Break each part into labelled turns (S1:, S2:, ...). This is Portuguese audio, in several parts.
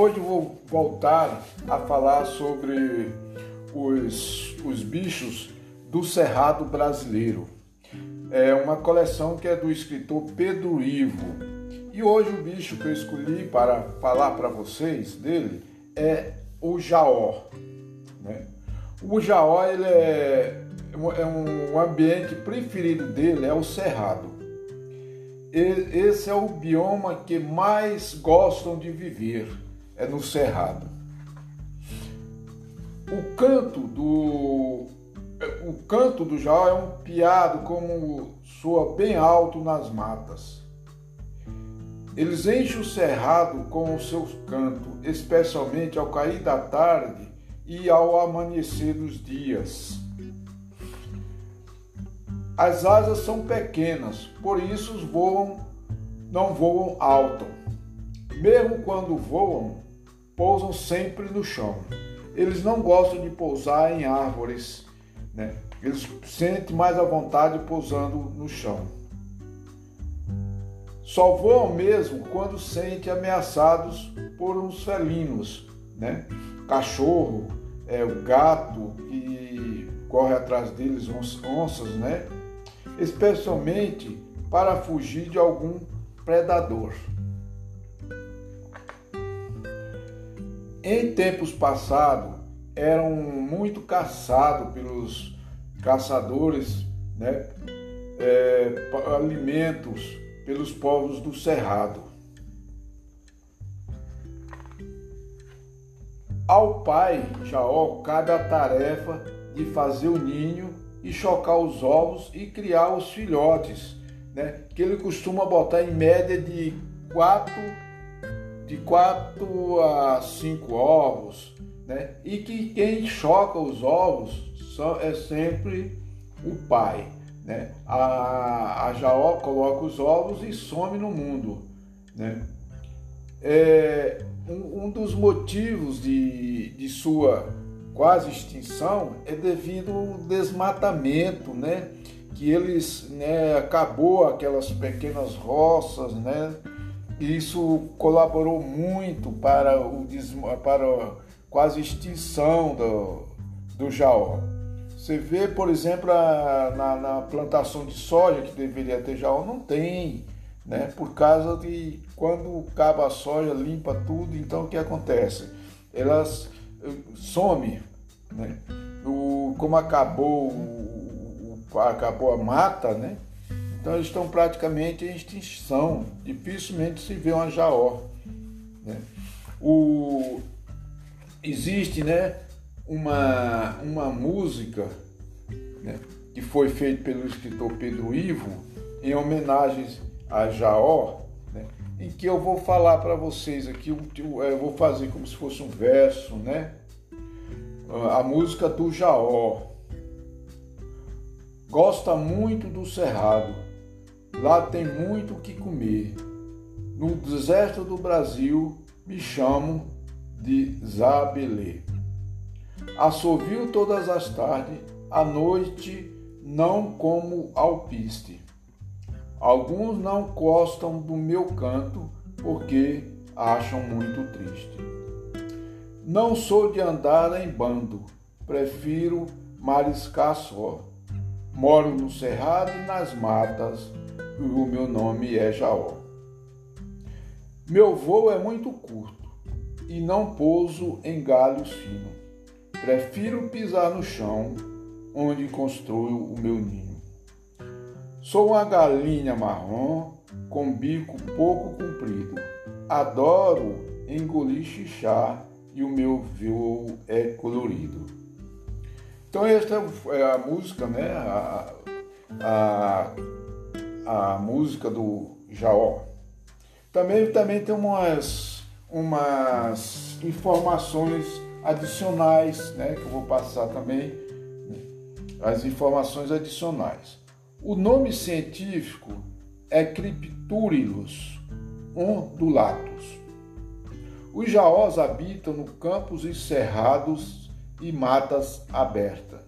S1: Hoje vou voltar a falar sobre os, os bichos do Cerrado brasileiro. É uma coleção que é do escritor Pedro Ivo. E hoje o bicho que eu escolhi para falar para vocês dele é o jaó. Né? O jaó ele é, é um ambiente preferido dele é o cerrado. Esse é o bioma que mais gostam de viver, é no cerrado. O canto do o canto do jaó é um piado como soa bem alto nas matas. Eles enchem o cerrado com o seu canto, especialmente ao cair da tarde e ao amanhecer dos dias. As asas são pequenas, por isso voam, não voam alto. Mesmo quando voam, pousam sempre no chão. Eles não gostam de pousar em árvores, né? Eles sentem mais à vontade pousando no chão. Só voam mesmo quando sentem ameaçados por uns felinos, né? Cachorro, é, o gato que corre atrás deles, onças, né? especialmente para fugir de algum predador. Em tempos passados, eram muito caçados pelos caçadores, né, é, alimentos pelos povos do Cerrado. Ao pai Jaó cabe a tarefa de fazer o ninho e chocar os ovos e criar os filhotes, né? Que ele costuma botar em média de 4 de 4 a 5 ovos, né? E que quem choca os ovos é sempre o pai, né? A, a Jaó coloca os ovos e some no mundo, né? É, um, um dos motivos de, de sua quase extinção é devido ao desmatamento, né? Que eles, né, acabou aquelas pequenas roças, né? Isso colaborou muito para o para quase extinção do, do jaó. Você vê, por exemplo, a, na, na, plantação de soja que deveria ter jaó, não tem, né? Por causa de quando acaba a soja, limpa tudo, então o que acontece? Elas eh, some né? O, como acabou, o, acabou a mata, né? Então eles estão praticamente em extinção. Dificilmente se vê uma jaó. Né? O, existe né, uma, uma música né, que foi feita pelo escritor Pedro Ivo em homenagem a Jaó, né, em que eu vou falar para vocês aqui, eu vou fazer como se fosse um verso, né? a música do Jaó. Gosta muito do cerrado. Lá tem muito o que comer. No deserto do Brasil me chamo de Zabelê. Assovio todas as tardes, à noite não como alpiste. Alguns não gostam do meu canto porque acham muito triste. Não sou de andar em bando, prefiro mariscar só. Moro no cerrado e nas matas, o meu nome é Jaó. Meu voo é muito curto e não pouso em galhos finos. Prefiro pisar no chão onde construo o meu ninho. Sou uma galinha marrom com bico pouco comprido. Adoro engolir xixá e o meu voo é colorido. Então esta é a música, né? A, a, a música do Jaó. Também, também tem umas, umas informações adicionais, né? Que eu vou passar também. As informações adicionais. O nome científico é Crypturillus undulatus. Os jaós habitam no campos e cerrados e matas abertas.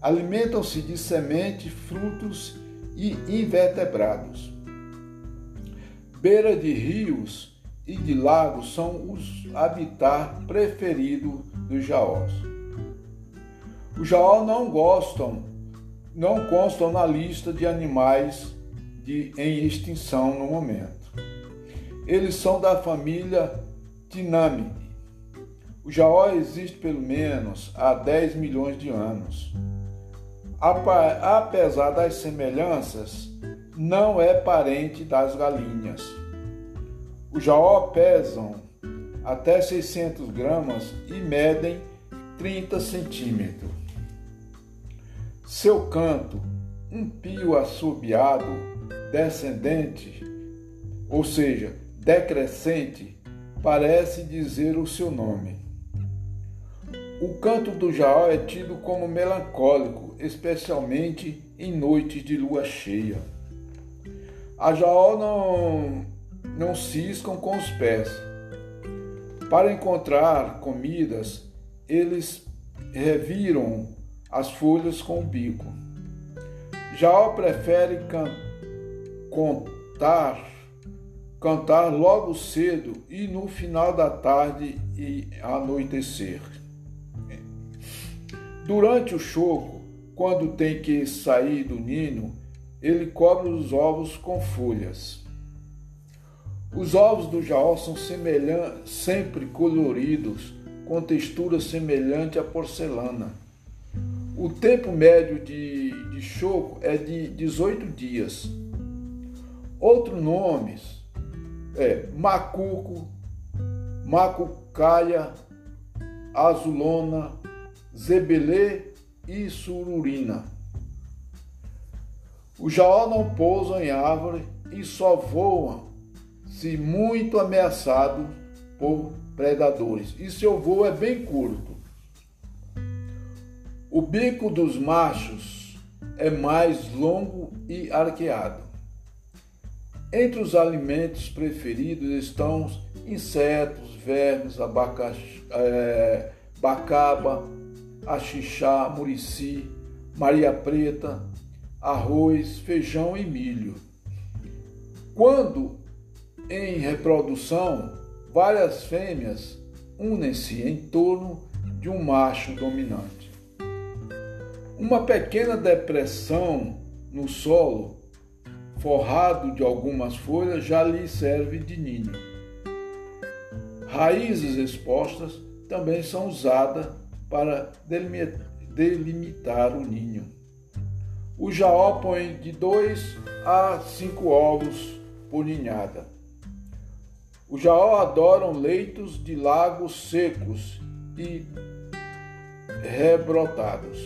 S1: Alimentam-se de semente, frutos e invertebrados. Beira de rios e de lagos são os habitat preferidos dos jaós. Os jaós não gostam, não constam na lista de animais de, em extinção no momento. Eles são da família Tinamide. O jaó existe pelo menos há 10 milhões de anos. Apesar das semelhanças, não é parente das galinhas. Os jaó pesam até 600 gramas e medem 30 centímetros. Seu canto, um pio assobiado, descendente, ou seja, decrescente, parece dizer o seu nome. O canto do jaó é tido como melancólico, especialmente em noites de lua cheia. A jaó não não ciscam com os pés. Para encontrar comidas, eles reviram as folhas com o bico. Já prefere can contar, cantar logo cedo e no final da tarde e anoitecer. Durante o choco, quando tem que sair do ninho, ele cobre os ovos com folhas. Os ovos do jaó são sempre coloridos, com textura semelhante à porcelana. O tempo médio de, de choco é de 18 dias. Outros nomes é macuco, macucaia, azulona, zebelê e sururina. O jaó não pousam em árvore e só voam se muito ameaçado por predadores. E seu voo é bem curto. O bico dos machos é mais longo e arqueado. Entre os alimentos preferidos estão insetos, vermes, abacaxi, é, bacaba, axixá, murici, maria preta, arroz, feijão e milho. Quando em reprodução, várias fêmeas unem-se em torno de um macho dominante. Uma pequena depressão no solo, forrado de algumas folhas, já lhe serve de ninho. Raízes expostas também são usadas para delimitar o ninho. O jaó põe de dois a cinco ovos por ninhada. Os jaó adoram leitos de lagos secos e rebrotados.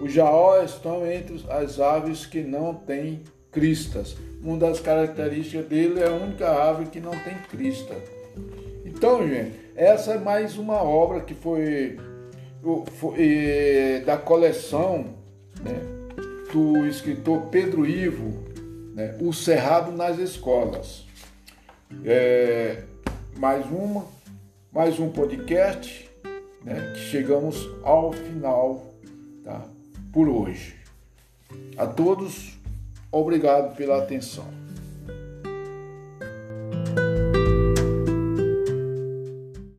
S1: Os jaó estão entre as aves que não têm cristas. Uma das características dele é a única ave que não tem crista. Então, gente, essa é mais uma obra que foi da coleção né, do escritor Pedro Ivo, né, O Cerrado nas Escolas. É, mais uma, mais um podcast, né, que chegamos ao final tá, por hoje. A todos, obrigado pela atenção.